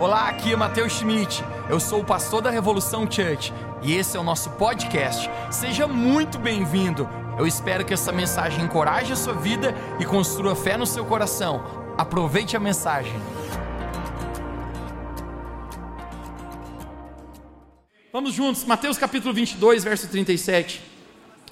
Olá, aqui é Matheus Schmidt. Eu sou o pastor da Revolução Church e esse é o nosso podcast. Seja muito bem-vindo. Eu espero que essa mensagem encoraje a sua vida e construa fé no seu coração. Aproveite a mensagem. Vamos juntos, Mateus capítulo 22, verso 37.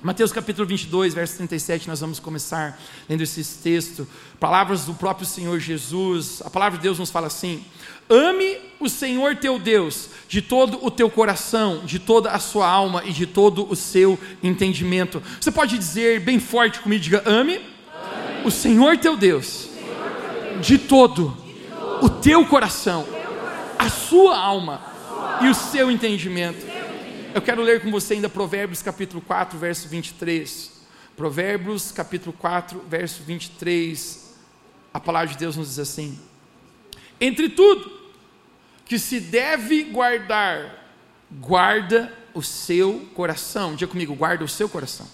Mateus capítulo 22, verso 37, nós vamos começar lendo esse texto, palavras do próprio Senhor Jesus. A palavra de Deus nos fala assim: Ame o Senhor teu Deus de todo o teu coração, de toda a sua alma e de todo o seu entendimento. Você pode dizer bem forte comigo, diga: Ame, ame. o Senhor teu Deus, Senhor Deus. De, todo de todo o teu coração, teu coração a sua alma a sua e o seu entendimento. Eu quero ler com você ainda Provérbios capítulo 4, verso 23. Provérbios capítulo 4, verso 23. A palavra de Deus nos diz assim: Entre tudo que se deve guardar, guarda o seu coração. Diga comigo, guarda o seu coração.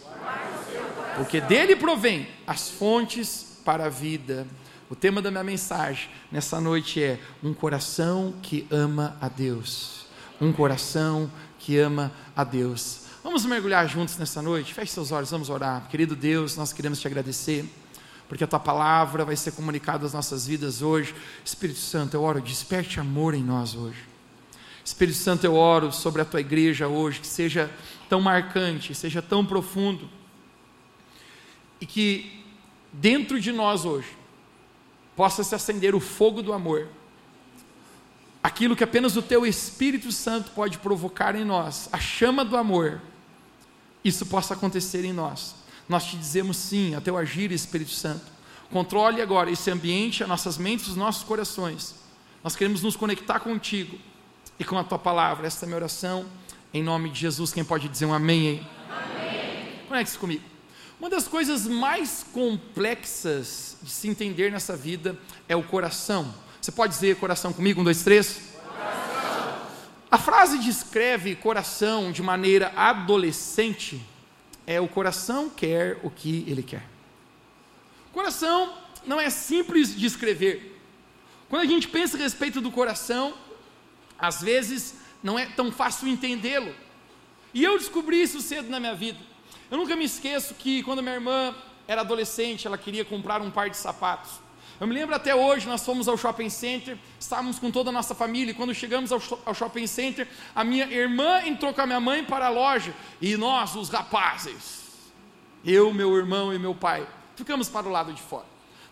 Porque dele provém as fontes para a vida. O tema da minha mensagem nessa noite é um coração que ama a Deus. Um coração que ama a Deus. Vamos mergulhar juntos nessa noite? Feche seus olhos, vamos orar. Querido Deus, nós queremos te agradecer, porque a tua palavra vai ser comunicada às nossas vidas hoje. Espírito Santo, eu oro, desperte amor em nós hoje. Espírito Santo, eu oro sobre a tua igreja hoje, que seja tão marcante, seja tão profundo, e que dentro de nós hoje possa se acender o fogo do amor aquilo que apenas o teu Espírito Santo pode provocar em nós, a chama do amor, isso possa acontecer em nós. Nós te dizemos sim a teu agir, Espírito Santo. Controle agora esse ambiente, as nossas mentes, os nossos corações. Nós queremos nos conectar contigo e com a tua palavra. Esta é a minha oração, em nome de Jesus. Quem pode dizer um amém aí? Amém. Conecte-se comigo. Uma das coisas mais complexas de se entender nessa vida é o coração. Você pode dizer coração comigo? Um, dois, três. Coração. A frase descreve coração de maneira adolescente. É o coração quer o que ele quer. Coração não é simples de escrever. Quando a gente pensa a respeito do coração, às vezes não é tão fácil entendê-lo. E eu descobri isso cedo na minha vida. Eu nunca me esqueço que quando minha irmã era adolescente, ela queria comprar um par de sapatos. Eu me lembro até hoje, nós fomos ao shopping center, estávamos com toda a nossa família, e quando chegamos ao, ao shopping center, a minha irmã entrou com a minha mãe para a loja, e nós, os rapazes, eu, meu irmão e meu pai, ficamos para o lado de fora.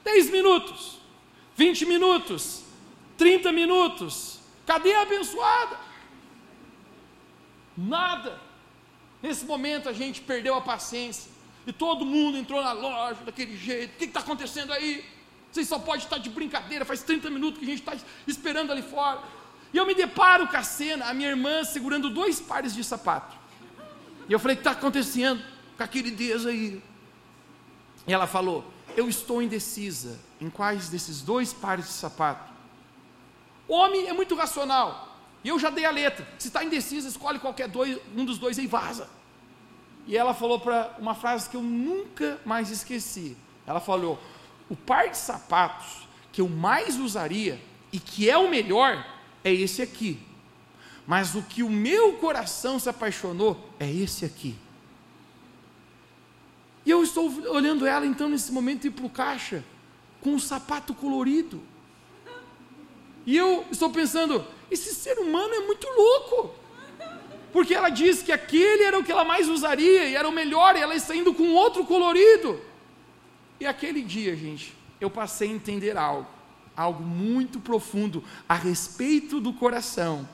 10 minutos, 20 minutos, 30 minutos, cadê a abençoada? Nada. Nesse momento a gente perdeu a paciência, e todo mundo entrou na loja daquele jeito, o que está acontecendo aí? Vocês só podem estar de brincadeira, faz 30 minutos que a gente está esperando ali fora. E eu me deparo com a cena, a minha irmã segurando dois pares de sapato. E eu falei, o que está acontecendo com aquele Deus aí? E ela falou, eu estou indecisa em quais desses dois pares de sapato. O homem é muito racional. E eu já dei a letra. Se está indecisa, escolhe qualquer dois, um dos dois e vaza. E ela falou para uma frase que eu nunca mais esqueci. Ela falou: o par de sapatos que eu mais usaria e que é o melhor é esse aqui. Mas o que o meu coração se apaixonou é esse aqui. E eu estou olhando ela então nesse momento ir para o caixa com um sapato colorido. E eu estou pensando, esse ser humano é muito louco. Porque ela disse que aquele era o que ela mais usaria e era o melhor, e ela está indo com outro colorido. E aquele dia, gente, eu passei a entender algo, algo muito profundo a respeito do coração.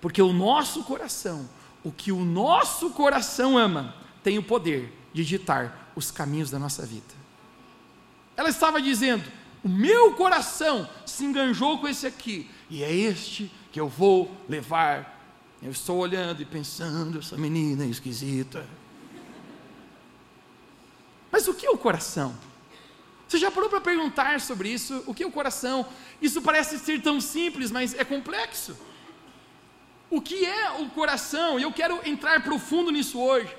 Porque o nosso coração, o que o nosso coração ama, tem o poder de ditar os caminhos da nossa vida. Ela estava dizendo: o meu coração se enganjou com esse aqui, e é este que eu vou levar. Eu estou olhando e pensando, essa menina é esquisita. Mas o que é o coração? Você já parou para perguntar sobre isso? O que é o coração? Isso parece ser tão simples, mas é complexo. O que é o coração? E eu quero entrar profundo nisso hoje.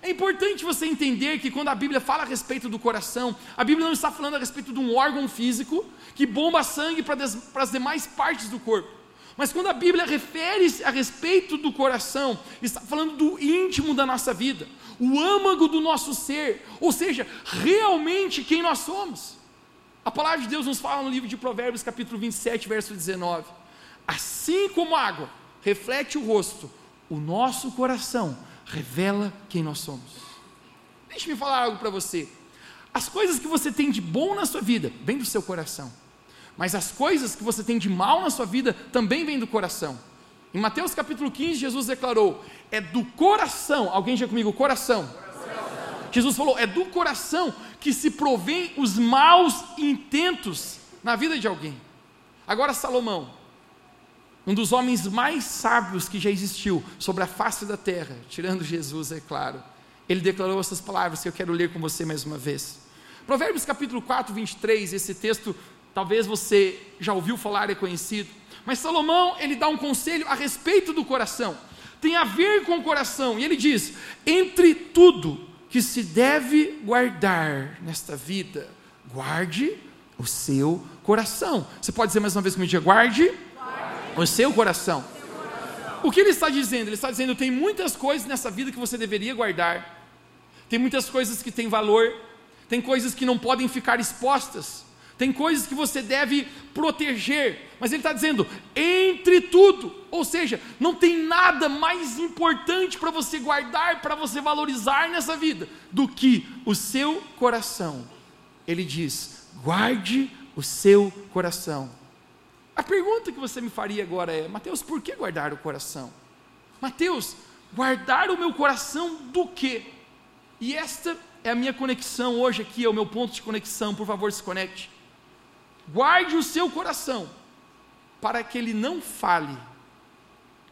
É importante você entender que quando a Bíblia fala a respeito do coração, a Bíblia não está falando a respeito de um órgão físico que bomba sangue para as demais partes do corpo. Mas quando a Bíblia refere-se a respeito do coração, está falando do íntimo da nossa vida, o âmago do nosso ser, ou seja, realmente quem nós somos. A palavra de Deus nos fala no livro de Provérbios, capítulo 27, verso 19: Assim como a água reflete o rosto, o nosso coração revela quem nós somos. Deixe-me falar algo para você. As coisas que você tem de bom na sua vida, vêm do seu coração. Mas as coisas que você tem de mal na sua vida também vêm do coração. Em Mateus capítulo 15, Jesus declarou: é do coração, alguém já comigo, coração. coração. Jesus falou: é do coração que se provém os maus intentos na vida de alguém. Agora, Salomão, um dos homens mais sábios que já existiu sobre a face da terra, tirando Jesus, é claro, ele declarou essas palavras que eu quero ler com você mais uma vez. Provérbios capítulo 4, 23, esse texto talvez você já ouviu falar, é conhecido. Mas Salomão, ele dá um conselho a respeito do coração. Tem a ver com o coração. E ele diz: entre tudo que se deve guardar nesta vida, guarde o seu coração. Você pode dizer mais uma vez comigo: guarde, guarde. o seu coração. O que ele está dizendo? Ele está dizendo: tem muitas coisas nessa vida que você deveria guardar. Tem muitas coisas que têm valor. Tem coisas que não podem ficar expostas tem coisas que você deve proteger, mas ele está dizendo, entre tudo, ou seja, não tem nada mais importante para você guardar, para você valorizar nessa vida, do que o seu coração. Ele diz: guarde o seu coração. A pergunta que você me faria agora é: Mateus, por que guardar o coração? Mateus, guardar o meu coração do quê? E esta é a minha conexão hoje aqui, é o meu ponto de conexão, por favor, se conecte. Guarde o seu coração, para que ele não fale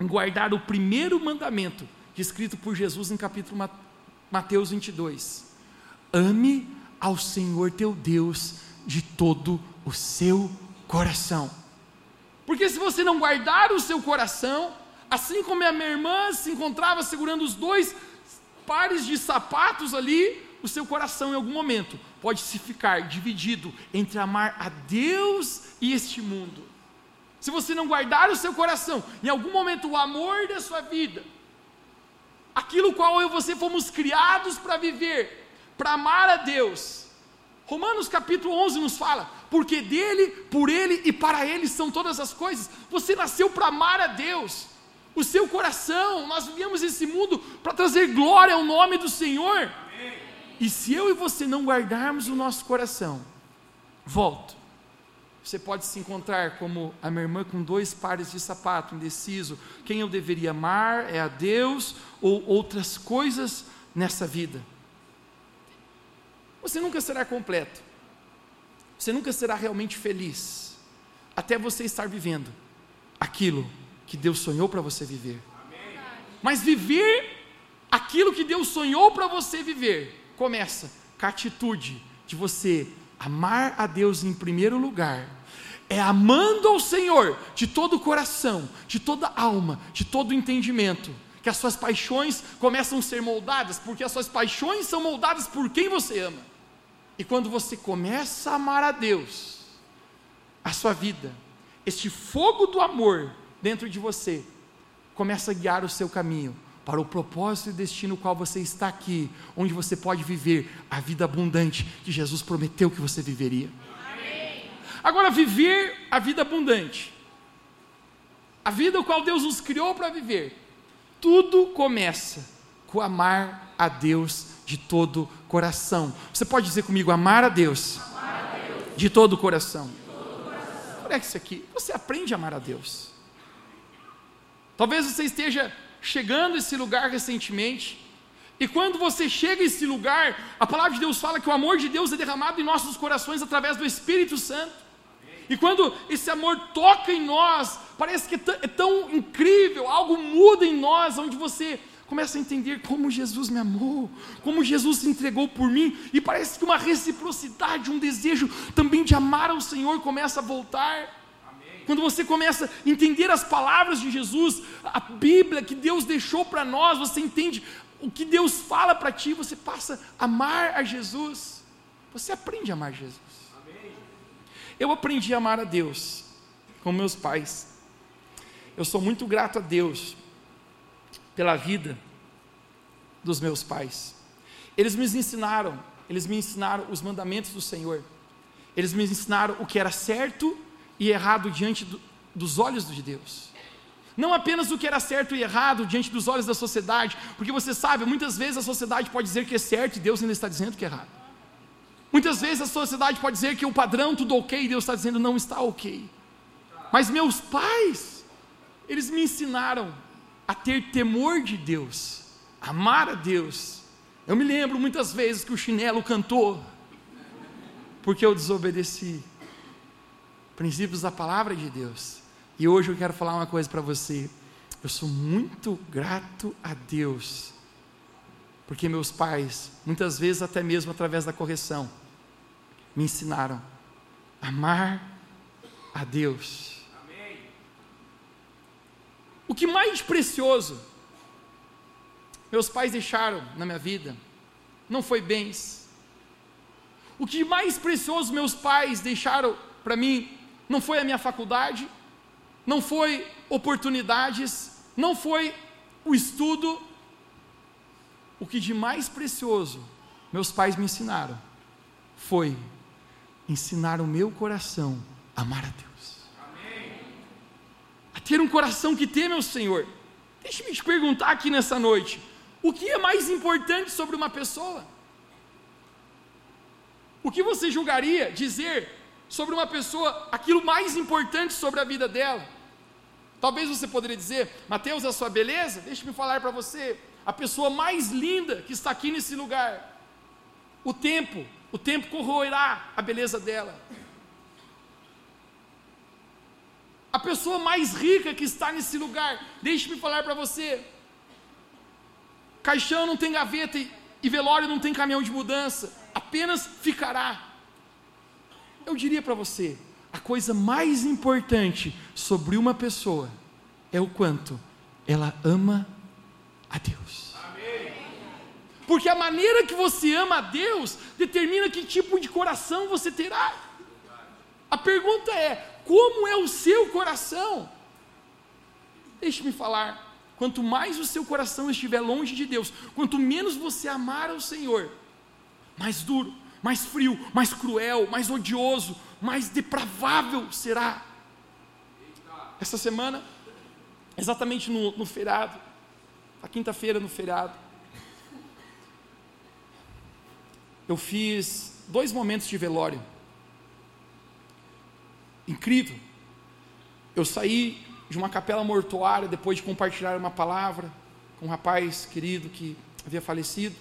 em guardar o primeiro mandamento, descrito por Jesus em capítulo Mateus 22. Ame ao Senhor teu Deus de todo o seu coração. Porque se você não guardar o seu coração, assim como a minha irmã se encontrava segurando os dois pares de sapatos ali, o seu coração em algum momento pode se ficar dividido entre amar a Deus e este mundo. Se você não guardar o seu coração, em algum momento o amor da sua vida, aquilo qual eu e você fomos criados para viver, para amar a Deus. Romanos capítulo 11 nos fala: porque dele, por ele e para ele são todas as coisas. Você nasceu para amar a Deus. O seu coração, nós viemos esse mundo para trazer glória ao nome do Senhor. E se eu e você não guardarmos o nosso coração, volto. Você pode se encontrar como a minha irmã com dois pares de sapato, indeciso. Quem eu deveria amar é a Deus ou outras coisas nessa vida. Você nunca será completo. Você nunca será realmente feliz. Até você estar vivendo aquilo que Deus sonhou para você viver. Mas viver aquilo que Deus sonhou para você viver começa com a atitude de você amar a Deus em primeiro lugar, é amando ao Senhor de todo o coração, de toda a alma, de todo o entendimento, que as suas paixões começam a ser moldadas, porque as suas paixões são moldadas por quem você ama. E quando você começa a amar a Deus, a sua vida, este fogo do amor dentro de você, começa a guiar o seu caminho para o propósito e destino qual você está aqui, onde você pode viver a vida abundante que Jesus prometeu que você viveria. Amém. Agora, viver a vida abundante, a vida qual Deus nos criou para viver, tudo começa com amar a Deus de todo coração. Você pode dizer comigo, amar a Deus, amar a Deus. de todo o coração. Olha isso aqui, você aprende a amar a Deus. Talvez você esteja chegando a esse lugar recentemente. E quando você chega a esse lugar, a palavra de Deus fala que o amor de Deus é derramado em nossos corações através do Espírito Santo. E quando esse amor toca em nós, parece que é, é tão incrível, algo muda em nós, onde você começa a entender como Jesus me amou, como Jesus se entregou por mim, e parece que uma reciprocidade, um desejo também de amar ao Senhor começa a voltar. Quando você começa a entender as palavras de Jesus, a Bíblia que Deus deixou para nós, você entende o que Deus fala para ti, você passa a amar a Jesus. Você aprende a amar Jesus. Eu aprendi a amar a Deus com meus pais. Eu sou muito grato a Deus pela vida dos meus pais. Eles me ensinaram, eles me ensinaram os mandamentos do Senhor. Eles me ensinaram o que era certo e errado diante do, dos olhos de Deus. Não apenas o que era certo e errado diante dos olhos da sociedade, porque você sabe, muitas vezes a sociedade pode dizer que é certo e Deus ainda está dizendo que é errado. Muitas vezes a sociedade pode dizer que o padrão tudo ok e Deus está dizendo não está ok. Mas meus pais, eles me ensinaram a ter temor de Deus, amar a Deus. Eu me lembro muitas vezes que o chinelo cantou, porque eu desobedeci princípios da palavra de Deus. E hoje eu quero falar uma coisa para você. Eu sou muito grato a Deus, porque meus pais, muitas vezes até mesmo através da correção, me ensinaram a amar a Deus. Amém. O que mais precioso meus pais deixaram na minha vida não foi bens. O que mais precioso meus pais deixaram para mim não foi a minha faculdade, não foi oportunidades, não foi o estudo. O que de mais precioso meus pais me ensinaram foi ensinar o meu coração a amar a Deus. Amém. A ter um coração que teme ao Senhor. Deixe-me te perguntar aqui nessa noite: o que é mais importante sobre uma pessoa? O que você julgaria dizer sobre uma pessoa aquilo mais importante sobre a vida dela? Talvez você poderia dizer, Mateus, a sua beleza? Deixe-me falar para você, a pessoa mais linda que está aqui nesse lugar. O tempo, o tempo corroerá a beleza dela. A pessoa mais rica que está nesse lugar, deixe-me falar para você. Caixão não tem gaveta e, e velório não tem caminhão de mudança, apenas ficará. Eu diria para você, a coisa mais importante sobre uma pessoa é o quanto ela ama a Deus. Porque a maneira que você ama a Deus determina que tipo de coração você terá. A pergunta é: como é o seu coração? Deixe-me falar. Quanto mais o seu coração estiver longe de Deus, quanto menos você amar ao Senhor, mais duro, mais frio, mais cruel, mais odioso, mais depravável será. Essa semana, exatamente no, no feriado, a quinta-feira no feriado, eu fiz dois momentos de velório. Incrível. Eu saí de uma capela mortuária depois de compartilhar uma palavra com um rapaz querido que havia falecido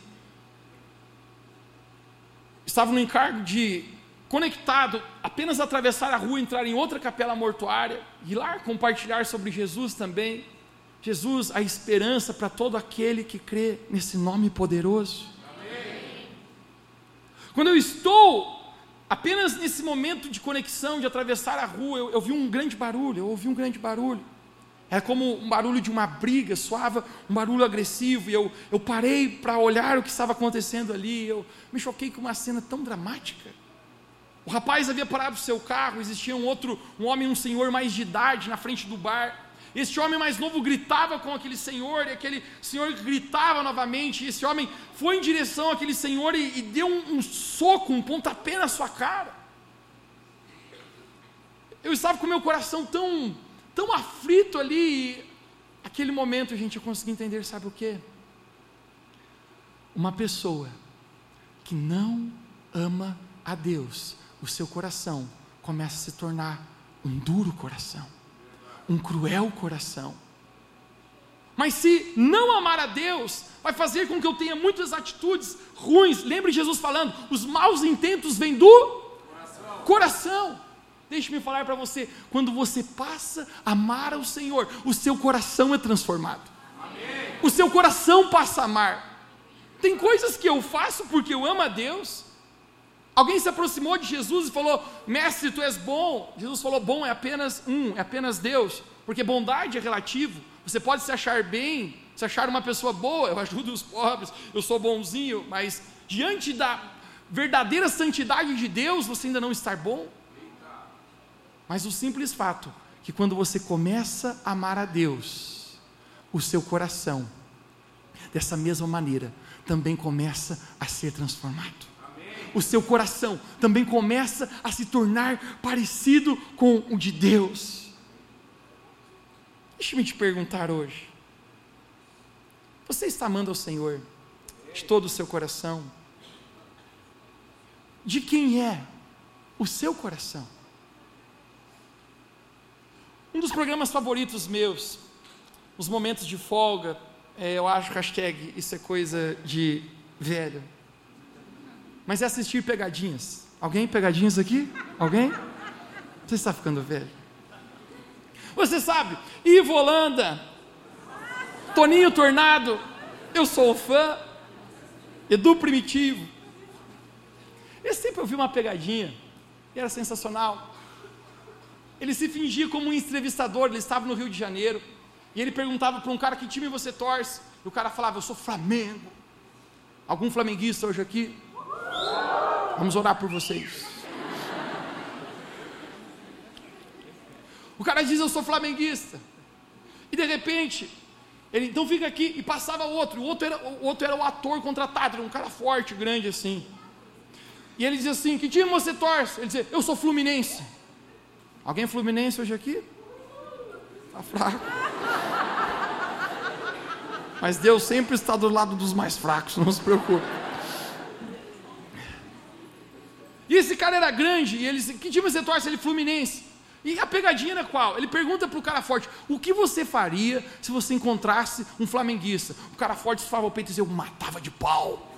estava no encargo de, conectado, apenas atravessar a rua, entrar em outra capela mortuária, e lá compartilhar sobre Jesus também. Jesus, a esperança para todo aquele que crê nesse nome poderoso. Amém. Quando eu estou apenas nesse momento de conexão, de atravessar a rua, eu, eu vi um grande barulho, eu ouvi um grande barulho. Era como um barulho de uma briga, soava um barulho agressivo, e eu, eu parei para olhar o que estava acontecendo ali. Eu me choquei com uma cena tão dramática. O rapaz havia parado o seu carro, existia um outro, um homem, um senhor mais de idade na frente do bar. Este homem mais novo gritava com aquele senhor, e aquele senhor gritava novamente. E esse homem foi em direção àquele senhor e, e deu um, um soco, um pontapé na sua cara. Eu estava com meu coração tão tão aflito ali. Aquele momento, gente, eu consegui entender, sabe o que? Uma pessoa que não ama a Deus, o seu coração começa a se tornar um duro coração, um cruel coração. Mas se não amar a Deus, vai fazer com que eu tenha muitas atitudes ruins. Lembre Jesus falando: os maus intentos vêm do coração. coração. Deixe-me falar para você: quando você passa a amar ao Senhor, o seu coração é transformado. Amém. O seu coração passa a amar. Tem coisas que eu faço porque eu amo a Deus. Alguém se aproximou de Jesus e falou: Mestre, tu és bom. Jesus falou: Bom é apenas um, é apenas Deus. Porque bondade é relativo. Você pode se achar bem se achar uma pessoa boa, eu ajudo os pobres, eu sou bonzinho, mas diante da verdadeira santidade de Deus, você ainda não está bom. Mas o simples fato que quando você começa a amar a Deus, o seu coração, dessa mesma maneira, também começa a ser transformado. O seu coração também começa a se tornar parecido com o de Deus. Deixe-me te perguntar hoje: você está amando ao Senhor de todo o seu coração? De quem é o seu coração? Um dos programas favoritos meus, os momentos de folga, é, eu acho hashtag isso é coisa de velho. Mas é assistir pegadinhas. Alguém pegadinhas aqui? Alguém? Você está ficando velho. Você sabe, Ivo Holanda, Toninho Tornado, eu sou fã, Edu Primitivo. Eu sempre ouvi uma pegadinha, e era sensacional. Ele se fingia como um entrevistador, ele estava no Rio de Janeiro, e ele perguntava para um cara que time você torce, e o cara falava, eu sou Flamengo. Algum flamenguista hoje aqui? Vamos orar por vocês. O cara diz, eu sou flamenguista. E de repente, ele então fica aqui e passava outro. O outro era o, outro era o ator contratado, era um cara forte, grande assim. E ele dizia assim: Que time você torce? Ele dizia: Eu sou Fluminense. Alguém Fluminense hoje aqui? Está fraco. Mas Deus sempre está do lado dos mais fracos, não se preocupe. E esse cara era grande, e ele disse: Que time você torce? Ele Fluminense. E a pegadinha era qual? Ele pergunta para o cara forte: O que você faria se você encontrasse um flamenguista? O cara forte esfava o peito e dizia: Eu matava de pau,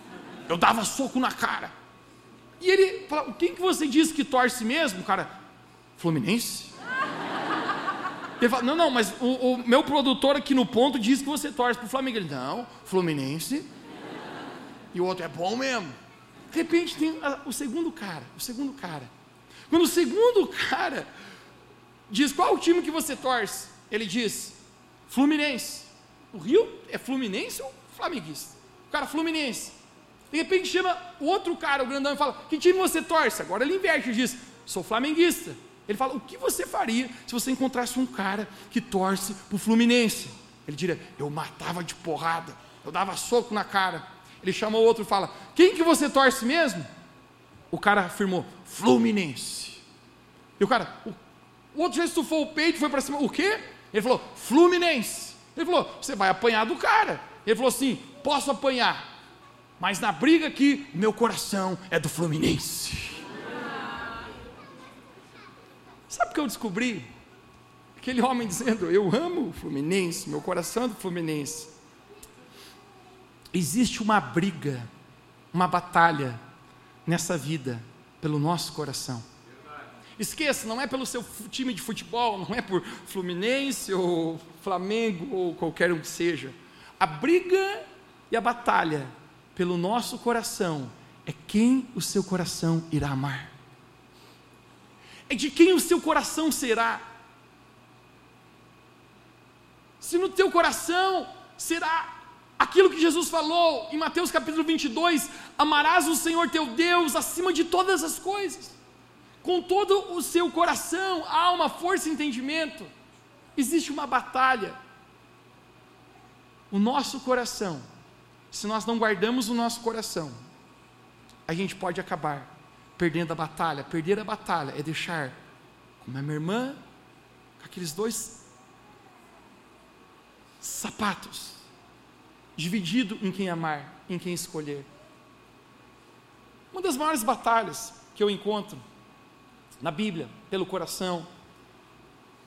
eu dava soco na cara. E ele fala: Quem que você diz que torce mesmo? O cara, Fluminense? Ele fala: Não, não, mas o, o meu produtor aqui no ponto diz que você torce para o Flamengo. Ele: Não, Fluminense. E o outro é bom mesmo. De repente tem a, o segundo cara, o segundo cara. Quando o segundo cara diz qual o time que você torce, ele diz Fluminense. O Rio é Fluminense ou flamenguista? O cara Fluminense. De repente chama o outro cara, o grandão, e fala: Que time você torce? Agora ele inverte e diz: Sou flamenguista. Ele fala: O que você faria se você encontrasse um cara que torce para o Fluminense? Ele diria: Eu matava de porrada, eu dava soco na cara. Ele chama o outro e fala: Quem que você torce mesmo? O cara afirmou: Fluminense. E o cara: O, o outro já estufou o peito, foi para cima. O quê? Ele falou: Fluminense. Ele falou: Você vai apanhar do cara. Ele falou assim: Posso apanhar, mas na briga aqui, meu coração é do Fluminense. Sabe o que eu descobri? Aquele homem dizendo: Eu amo o Fluminense, meu coração é do Fluminense. Existe uma briga, uma batalha nessa vida pelo nosso coração. Esqueça, não é pelo seu time de futebol, não é por Fluminense ou Flamengo ou qualquer um que seja. A briga e a batalha pelo nosso coração é quem o seu coração irá amar. É de quem o seu coração será. Se no teu coração será aquilo que Jesus falou em Mateus capítulo 22, amarás o Senhor teu Deus acima de todas as coisas, com todo o seu coração, alma, força e entendimento. Existe uma batalha. O nosso coração se nós não guardamos o nosso coração, a gente pode acabar perdendo a batalha. Perder a batalha é deixar, como a minha irmã, aqueles dois sapatos, dividido em quem amar, em quem escolher. Uma das maiores batalhas que eu encontro na Bíblia, pelo coração,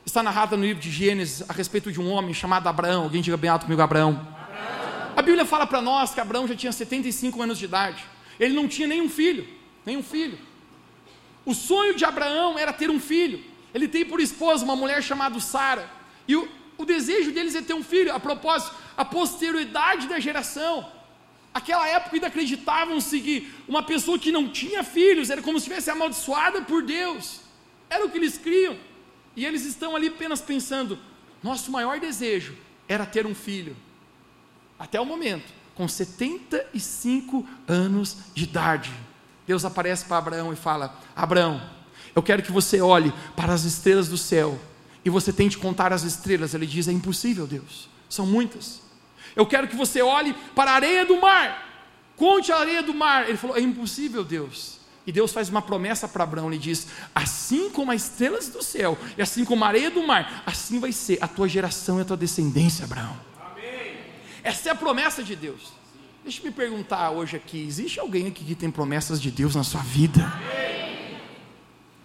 está narrada no livro de Gênesis a respeito de um homem chamado Abraão. Alguém diga bem alto comigo, Abraão. A Bíblia fala para nós que Abraão já tinha 75 anos de idade. Ele não tinha nenhum filho, nenhum filho. O sonho de Abraão era ter um filho. Ele tem por esposa uma mulher chamada Sara. E o, o desejo deles é ter um filho. A propósito, a posterioridade da geração. Aquela época ainda acreditavam seguir uma pessoa que não tinha filhos, era como se estivesse amaldiçoada por Deus. Era o que eles criam. E eles estão ali apenas pensando: nosso maior desejo era ter um filho. até o momento, com 75 anos de idade, Deus aparece para Abraão e fala: Abraão, eu quero que você olhe para as estrelas do céu e você tente contar as estrelas. Ele diz: É impossível, Deus, são muitas. Eu quero que você olhe para a areia do mar, conte a areia do mar. Ele falou: É impossível, Deus. E Deus faz uma promessa para Abraão, ele diz: Assim como as estrelas do céu, e assim como a areia do mar, assim vai ser a tua geração e a tua descendência, Abraão. Amém. Essa é a promessa de Deus. Deixa eu me perguntar hoje aqui: existe alguém aqui que tem promessas de Deus na sua vida? Amém.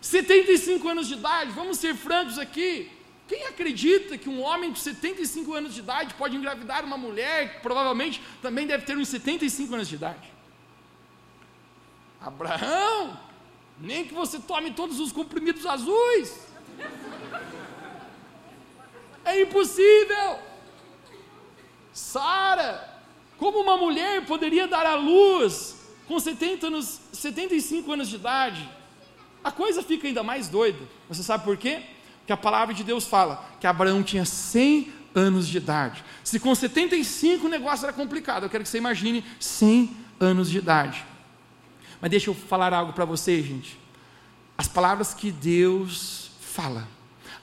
75 anos de idade, vamos ser francos aqui. Quem acredita que um homem de 75 anos de idade pode engravidar uma mulher que provavelmente também deve ter uns 75 anos de idade? Abraão, nem que você tome todos os comprimidos azuis. É impossível. Sara, como uma mulher poderia dar à luz com 70 anos, 75 anos de idade? A coisa fica ainda mais doida. Você sabe por quê? Porque a palavra de Deus fala que Abraão tinha 100 anos de idade. Se com 75 o negócio era complicado, eu quero que você imagine 100 anos de idade. Mas deixa eu falar algo para você, gente. As palavras que Deus fala,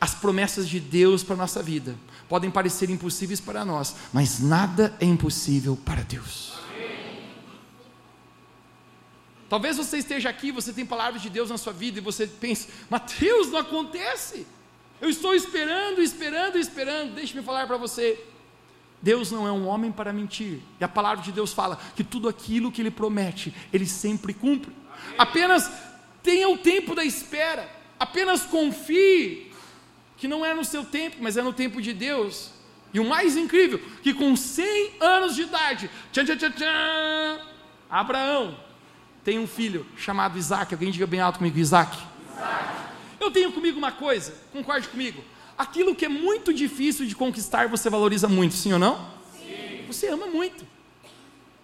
as promessas de Deus para a nossa vida, podem parecer impossíveis para nós, mas nada é impossível para Deus. Talvez você esteja aqui, você tem palavras de Deus na sua vida e você pense, Mateus, não acontece. Eu estou esperando, esperando, esperando. Deixe-me falar para você. Deus não é um homem para mentir. E a palavra de Deus fala que tudo aquilo que ele promete, ele sempre cumpre. Apenas tenha o tempo da espera. Apenas confie que não é no seu tempo, mas é no tempo de Deus. E o mais incrível, que com 100 anos de idade, tchan, tchan, tchan, tchan, Abraão tem um filho chamado Isaac. Alguém diga bem alto comigo, Isaac. Isaac. Eu tenho comigo uma coisa, concorde comigo. Aquilo que é muito difícil de conquistar, você valoriza muito, sim ou não? Sim. Você ama muito.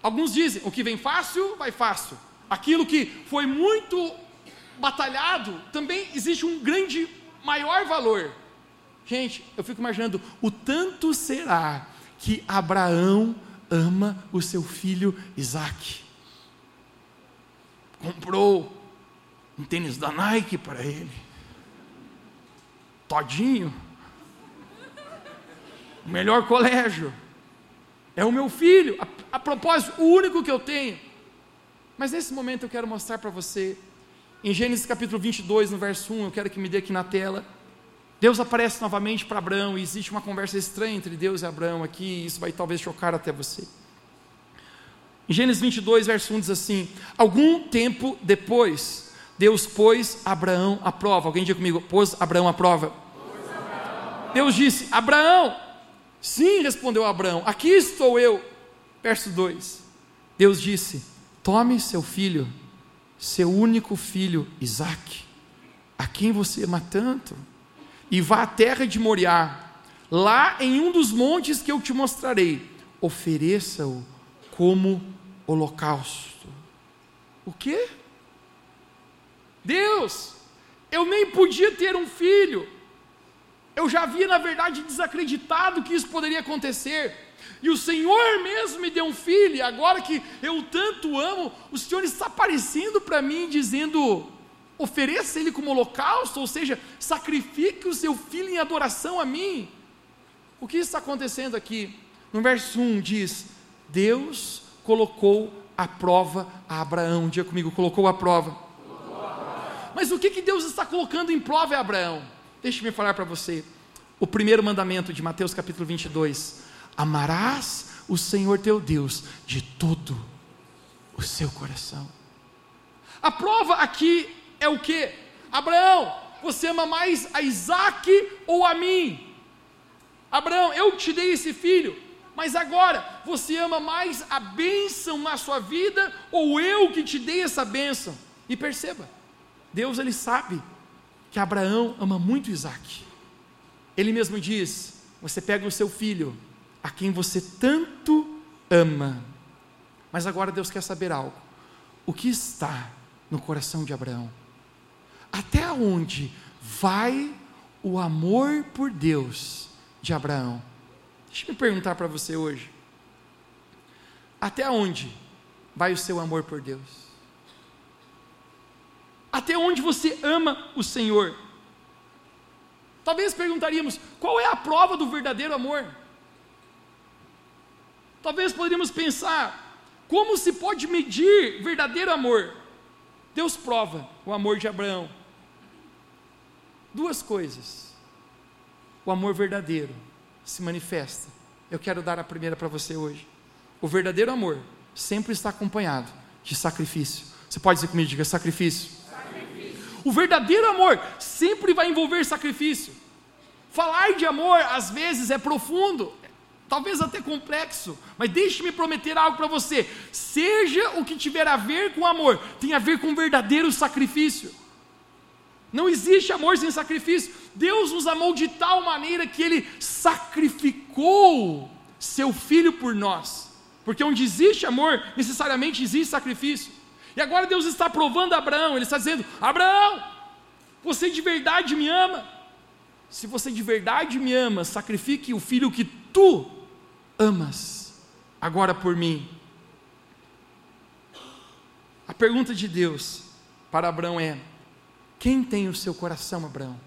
Alguns dizem, o que vem fácil, vai fácil. Aquilo que foi muito batalhado, também existe um grande, maior valor. Gente, eu fico imaginando o tanto será que Abraão ama o seu filho Isaac comprou um tênis da Nike para ele. Todinho. O melhor colégio. É o meu filho. A, a propósito, o único que eu tenho. Mas nesse momento eu quero mostrar para você, em Gênesis capítulo 22, no verso 1, eu quero que me dê aqui na tela. Deus aparece novamente para Abraão e existe uma conversa estranha entre Deus e Abraão aqui, e isso vai talvez chocar até você. Em Gênesis 22, verso 1 diz assim: Algum tempo depois, Deus pôs Abraão à prova. Alguém diga comigo: pôs Abraão à prova. Deus disse: Abraão, sim, respondeu Abraão, aqui estou eu. Verso 2: Deus disse: Tome seu filho, seu único filho, Isaque, a quem você ama tanto, e vá à terra de Moriá, lá em um dos montes que eu te mostrarei, ofereça-o como holocausto. O quê? Deus, eu nem podia ter um filho. Eu já havia, na verdade, desacreditado que isso poderia acontecer. E o Senhor mesmo me deu um filho, e agora que eu tanto amo, o Senhor está aparecendo para mim dizendo: ofereça ele como holocausto, ou seja, sacrifique o seu filho em adoração a mim. O que está acontecendo aqui? No verso 1 diz: Deus colocou a prova a Abraão. Dia comigo, colocou a prova. Mas o que, que Deus está colocando em prova é Abraão? Deixe-me falar para você. O primeiro mandamento de Mateus capítulo 22: Amarás o Senhor teu Deus de todo o seu coração. A prova aqui é o que? Abraão, você ama mais a Isaac ou a mim? Abraão, eu te dei esse filho, mas agora, você ama mais a bênção na sua vida ou eu que te dei essa bênção? E perceba, Deus ele sabe que Abraão ama muito Isaac. Ele mesmo diz: Você pega o seu filho, a quem você tanto ama. Mas agora Deus quer saber algo. O que está no coração de Abraão? Até onde vai o amor por Deus de Abraão? Deixa eu me perguntar para você hoje. Até onde vai o seu amor por Deus? Até onde você ama o Senhor? Talvez perguntaríamos: qual é a prova do verdadeiro amor? Talvez poderíamos pensar: como se pode medir verdadeiro amor? Deus prova o amor de Abraão. Duas coisas. O amor verdadeiro se manifesta. Eu quero dar a primeira para você hoje. O verdadeiro amor sempre está acompanhado de sacrifício. Você pode dizer comigo, diga sacrifício. sacrifício. O verdadeiro amor sempre vai envolver sacrifício. Falar de amor às vezes é profundo, talvez até complexo, mas deixe-me prometer algo para você: seja o que tiver a ver com amor, tem a ver com verdadeiro sacrifício. Não existe amor sem sacrifício. Deus nos amou de tal maneira que Ele sacrificou seu filho por nós. Porque onde existe amor, necessariamente existe sacrifício. E agora Deus está provando a Abraão, Ele está dizendo: Abraão, você de verdade me ama? Se você de verdade me ama, sacrifique o filho que tu amas, agora por mim. A pergunta de Deus para Abraão é: quem tem o seu coração, Abraão?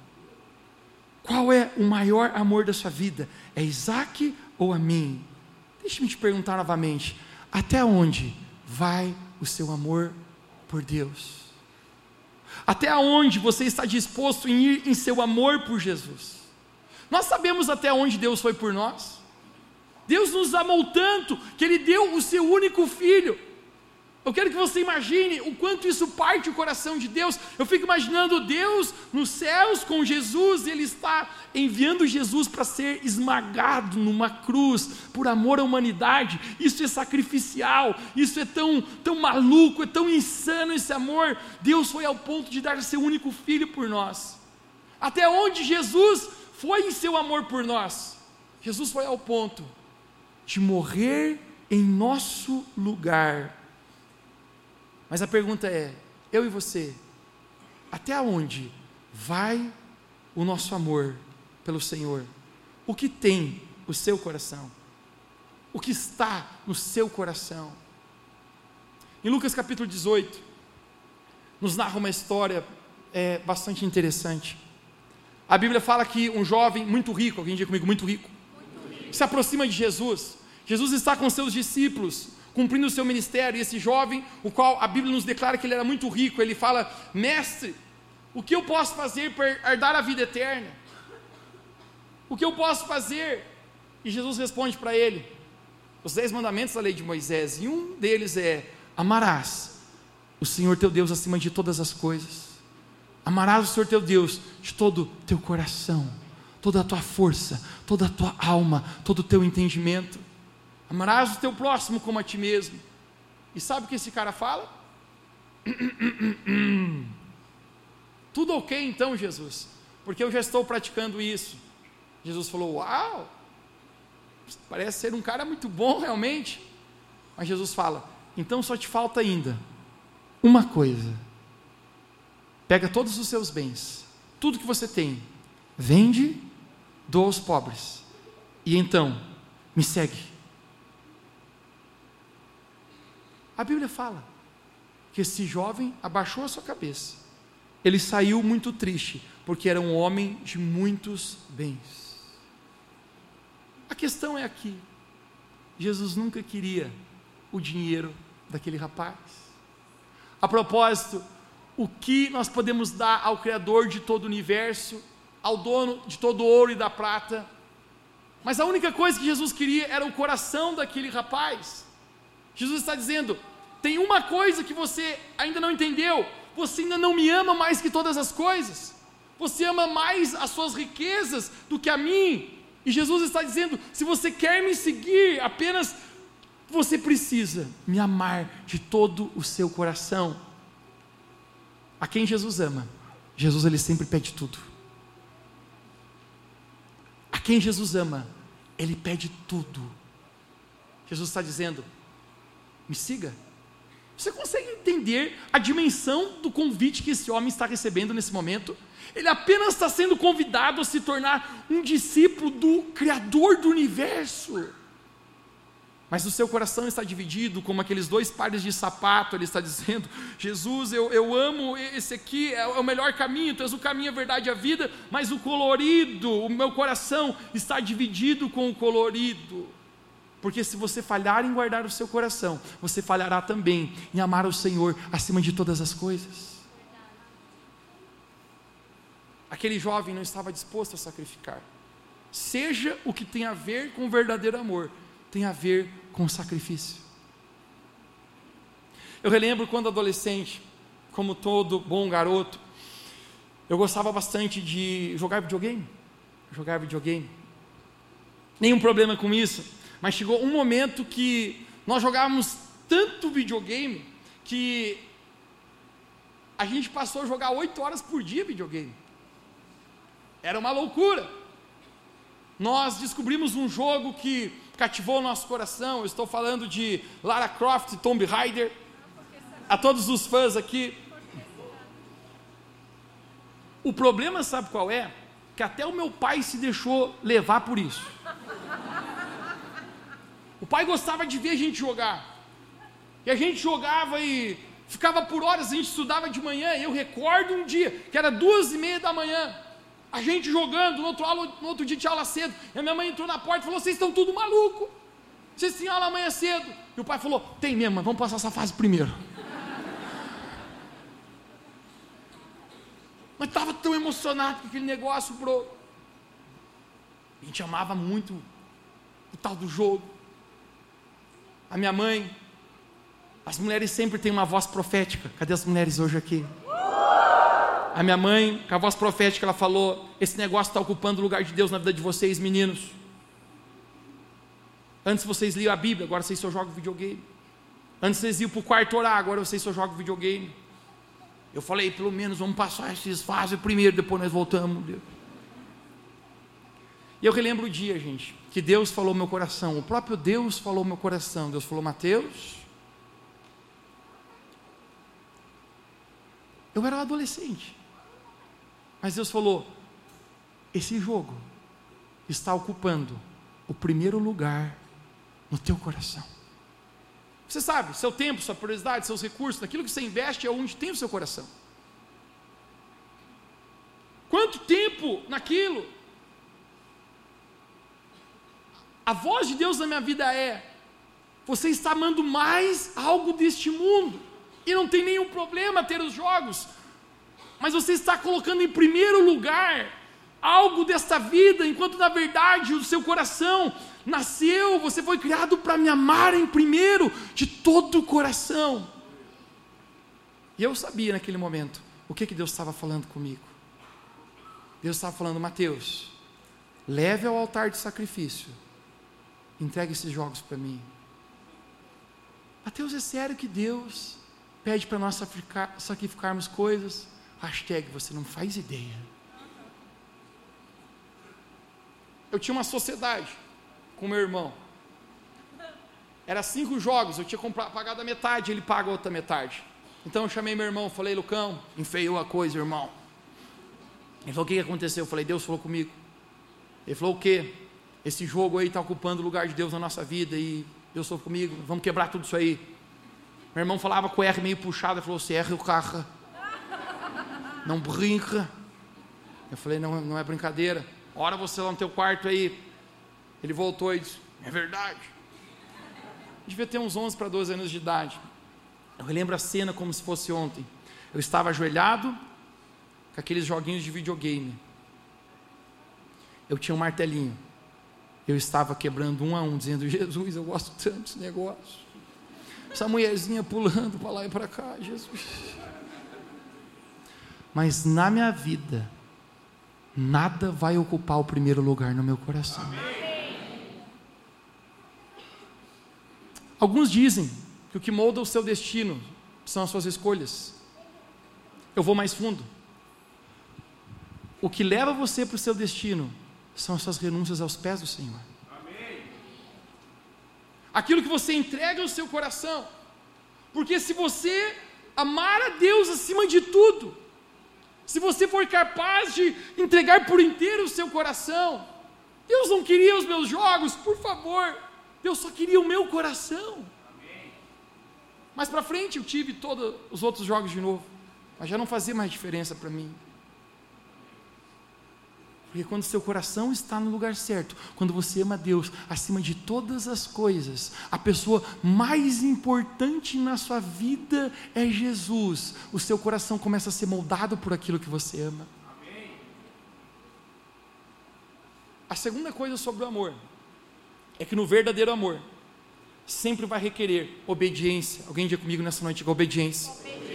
Qual é o maior amor da sua vida? É Isaac ou a mim? Deixe-me te perguntar novamente: até onde vai o seu amor por Deus? Até onde você está disposto em ir em seu amor por Jesus? Nós sabemos até onde Deus foi por nós. Deus nos amou tanto que Ele deu o seu único filho eu quero que você imagine o quanto isso parte o coração de Deus. Eu fico imaginando Deus nos céus com Jesus, e Ele está enviando Jesus para ser esmagado numa cruz por amor à humanidade. Isso é sacrificial, isso é tão, tão maluco, é tão insano esse amor. Deus foi ao ponto de dar seu único filho por nós. Até onde Jesus foi em seu amor por nós? Jesus foi ao ponto de morrer em nosso lugar mas a pergunta é: eu e você, até onde vai o nosso amor pelo Senhor? O que tem o seu coração? O que está no seu coração? Em Lucas capítulo 18, nos narra uma história é, bastante interessante. A Bíblia fala que um jovem muito rico, alguém diga comigo, muito rico, muito rico, se aproxima de Jesus. Jesus está com seus discípulos cumprindo o seu ministério. E esse jovem, o qual a Bíblia nos declara que ele era muito rico, ele fala: Mestre, o que eu posso fazer para herdar a vida eterna? O que eu posso fazer? E Jesus responde para ele: Os dez mandamentos da lei de Moisés, e um deles é: Amarás o Senhor teu Deus acima de todas as coisas. Amarás o Senhor teu Deus de todo o teu coração, toda a tua força, toda a tua alma, todo o teu entendimento. Amarás o teu próximo como a ti mesmo. E sabe o que esse cara fala? Tudo ok então, Jesus, porque eu já estou praticando isso. Jesus falou: Uau, parece ser um cara muito bom realmente. Mas Jesus fala: Então só te falta ainda uma coisa. Pega todos os seus bens, tudo que você tem, vende, doa aos pobres, e então me segue. A Bíblia fala que esse jovem abaixou a sua cabeça. Ele saiu muito triste, porque era um homem de muitos bens. A questão é aqui: Jesus nunca queria o dinheiro daquele rapaz. A propósito, o que nós podemos dar ao Criador de todo o universo, ao dono de todo o ouro e da prata? Mas a única coisa que Jesus queria era o coração daquele rapaz. Jesus está dizendo: tem uma coisa que você ainda não entendeu: você ainda não me ama mais que todas as coisas. Você ama mais as suas riquezas do que a mim. E Jesus está dizendo: se você quer me seguir, apenas você precisa me amar de todo o seu coração. A quem Jesus ama, Jesus ele sempre pede tudo. A quem Jesus ama, ele pede tudo. Jesus está dizendo: me siga. Você consegue entender a dimensão do convite que esse homem está recebendo nesse momento? Ele apenas está sendo convidado a se tornar um discípulo do Criador do universo. mas o seu coração está dividido, como aqueles dois pares de sapato, ele está dizendo: Jesus, eu, eu amo esse aqui, é, é o melhor caminho, tu és o caminho, a verdade e a vida, mas o colorido, o meu coração está dividido com o colorido. Porque se você falhar em guardar o seu coração, você falhará também em amar o Senhor acima de todas as coisas. Aquele jovem não estava disposto a sacrificar. Seja o que tem a ver com o verdadeiro amor, tem a ver com sacrifício. Eu relembro quando adolescente, como todo bom garoto, eu gostava bastante de jogar videogame. Jogar videogame. Nenhum problema com isso, mas chegou um momento que nós jogávamos tanto videogame que a gente passou a jogar oito horas por dia videogame. Era uma loucura. Nós descobrimos um jogo que cativou o nosso coração. Eu estou falando de Lara Croft e Tomb Raider. A todos os fãs aqui. O problema, sabe qual é? Que até o meu pai se deixou levar por isso. O pai gostava de ver a gente jogar. E a gente jogava e ficava por horas, a gente estudava de manhã. Eu recordo um dia, que era duas e meia da manhã. A gente jogando, no outro, aula, no outro dia tinha aula cedo. E a minha mãe entrou na porta e falou: Vocês estão tudo maluco. Vocês têm aula amanhã cedo. E o pai falou: Tem mesmo, mas vamos passar essa fase primeiro. mas estava tão emocionado com aquele negócio, bro. A gente amava muito o tal do jogo. A minha mãe, as mulheres sempre têm uma voz profética. Cadê as mulheres hoje aqui? A minha mãe, com a voz profética, ela falou: Esse negócio está ocupando o lugar de Deus na vida de vocês, meninos. Antes vocês liam a Bíblia, agora vocês só jogam videogame. Antes vocês iam para o quarto orar, agora vocês só jogam videogame. Eu falei, pelo menos vamos passar esses fases primeiro, depois nós voltamos. Deus. E eu relembro o dia, gente, que Deus falou meu coração. O próprio Deus falou meu coração. Deus falou, Mateus. Eu era um adolescente. Mas Deus falou: esse jogo está ocupando o primeiro lugar no teu coração. Você sabe, seu tempo, sua prioridade, seus recursos, aquilo que você investe é onde tem o seu coração. Quanto tempo naquilo? A voz de Deus na minha vida é: você está amando mais algo deste mundo, e não tem nenhum problema ter os jogos, mas você está colocando em primeiro lugar algo desta vida, enquanto na verdade o seu coração nasceu, você foi criado para me amar em primeiro, de todo o coração. E eu sabia naquele momento o que, que Deus estava falando comigo. Deus estava falando, Mateus, leve ao altar de sacrifício, entregue esses jogos para mim. Mateus, é sério que Deus pede para nós sacrificarmos coisas? Hashtag você não faz ideia. Eu tinha uma sociedade com meu irmão. Era cinco jogos, eu tinha comprado, pagado a metade, ele paga a outra metade. Então eu chamei meu irmão, falei, Lucão, enfeiou a coisa, irmão. Ele falou, o que aconteceu? Eu falei, Deus falou comigo. Ele falou, o quê? Esse jogo aí está ocupando o lugar de Deus na nossa vida e Deus falou comigo, vamos quebrar tudo isso aí. Meu irmão falava com o R meio puxado, ele falou, você erra o carro não brinca. Eu falei, não, não é brincadeira. Ora você lá no teu quarto aí. Ele voltou e disse, é verdade. Eu devia ter uns 11 para 12 anos de idade. Eu lembro a cena como se fosse ontem. Eu estava ajoelhado com aqueles joguinhos de videogame. Eu tinha um martelinho. Eu estava quebrando um a um, dizendo: Jesus, eu gosto tanto desse negócio. Essa mulherzinha pulando para lá e para cá, Jesus mas na minha vida, nada vai ocupar o primeiro lugar no meu coração. Alguns dizem que o que molda o seu destino são as suas escolhas. Eu vou mais fundo. O que leva você para o seu destino são as suas renúncias aos pés do Senhor. Aquilo que você entrega ao seu coração. Porque se você amar a Deus acima de tudo, se você for capaz de entregar por inteiro o seu coração, Deus não queria os meus jogos, por favor, Deus só queria o meu coração. Mais para frente eu tive todos os outros jogos de novo, mas já não fazia mais diferença para mim. Porque quando seu coração está no lugar certo, quando você ama Deus acima de todas as coisas, a pessoa mais importante na sua vida é Jesus, o seu coração começa a ser moldado por aquilo que você ama. Amém. A segunda coisa sobre o amor é que no verdadeiro amor sempre vai requerer obediência. Alguém diga comigo nessa noite, obediência. obediência.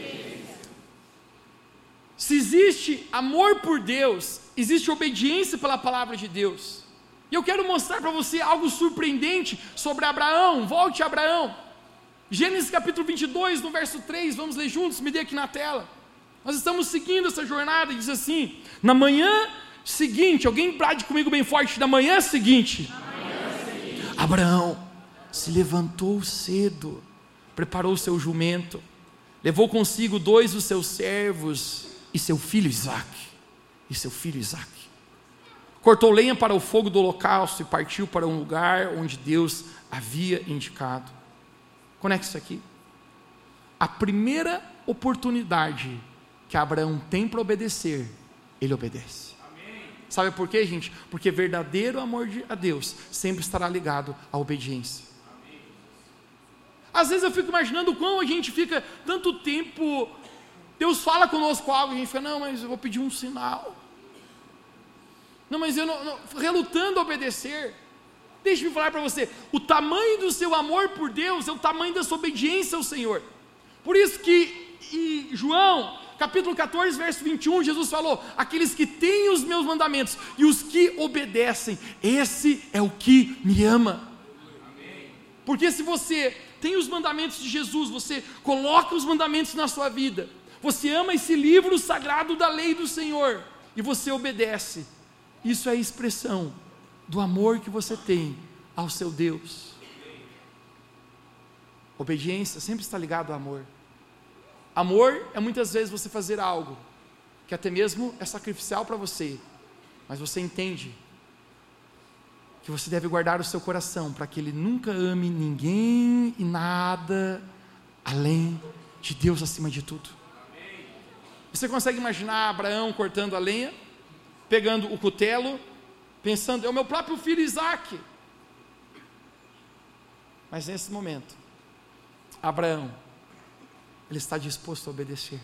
Se existe amor por Deus, existe obediência pela palavra de Deus. E eu quero mostrar para você algo surpreendente sobre Abraão. Volte a Abraão. Gênesis capítulo 22, no verso 3, vamos ler juntos, me dê aqui na tela. Nós estamos seguindo essa jornada e diz assim: Na manhã seguinte, alguém brade comigo bem forte, na manhã seguinte, na manhã seguinte. Abraão se levantou cedo, preparou o seu jumento, levou consigo dois dos seus servos e seu filho Isaque e seu filho Isaque. Cortou lenha para o fogo do holocausto e partiu para um lugar onde Deus havia indicado. Conecte isso aqui. A primeira oportunidade que Abraão tem para obedecer, ele obedece. Amém. Sabe por quê, gente? Porque verdadeiro amor a Deus sempre estará ligado à obediência. Amém. Às vezes eu fico imaginando como a gente fica tanto tempo Deus fala conosco algo e a gente fala, não, mas eu vou pedir um sinal. Não, mas eu não, não relutando a obedecer. Deixe-me falar para você: o tamanho do seu amor por Deus é o tamanho da sua obediência ao Senhor. Por isso que em João, capítulo 14, verso 21, Jesus falou: Aqueles que têm os meus mandamentos e os que obedecem, esse é o que me ama. Porque se você tem os mandamentos de Jesus, você coloca os mandamentos na sua vida, você ama esse livro sagrado da lei do Senhor e você obedece. Isso é a expressão do amor que você tem ao seu Deus. Obediência sempre está ligado ao amor. Amor é muitas vezes você fazer algo que até mesmo é sacrificial para você, mas você entende que você deve guardar o seu coração para que ele nunca ame ninguém e nada além de Deus acima de tudo. Você consegue imaginar Abraão cortando a lenha, pegando o cutelo, pensando, é o meu próprio filho Isaac. Mas nesse momento, Abraão, ele está disposto a obedecer.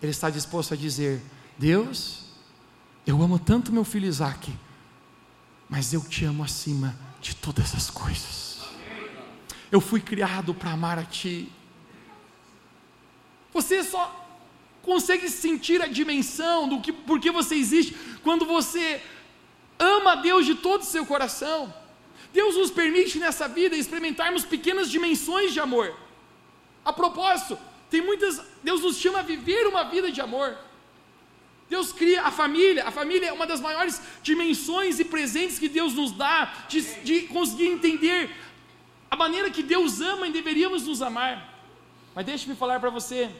Ele está disposto a dizer: Deus, eu amo tanto meu filho Isaac, mas eu te amo acima de todas as coisas. Eu fui criado para amar a Ti. Você só consegue sentir a dimensão do que, por que você existe quando você ama a Deus de todo o seu coração. Deus nos permite nessa vida experimentarmos pequenas dimensões de amor. A propósito, tem muitas. Deus nos chama a viver uma vida de amor. Deus cria a família. A família é uma das maiores dimensões e presentes que Deus nos dá de, de conseguir entender a maneira que Deus ama e deveríamos nos amar. Mas deixe-me falar para você,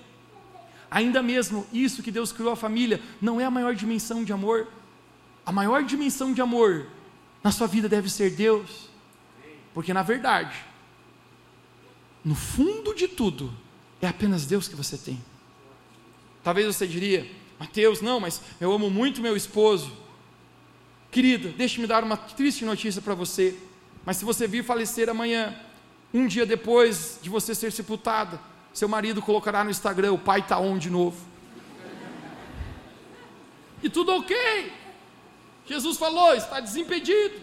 Ainda mesmo isso que Deus criou a família não é a maior dimensão de amor. A maior dimensão de amor na sua vida deve ser Deus. Porque na verdade, no fundo de tudo, é apenas Deus que você tem. Talvez você diria, Mateus, não, mas eu amo muito meu esposo. Querida, deixe-me dar uma triste notícia para você. Mas se você vir falecer amanhã, um dia depois de você ser sepultada, seu marido colocará no Instagram: o pai está on de novo. E tudo ok. Jesus falou: está desimpedido.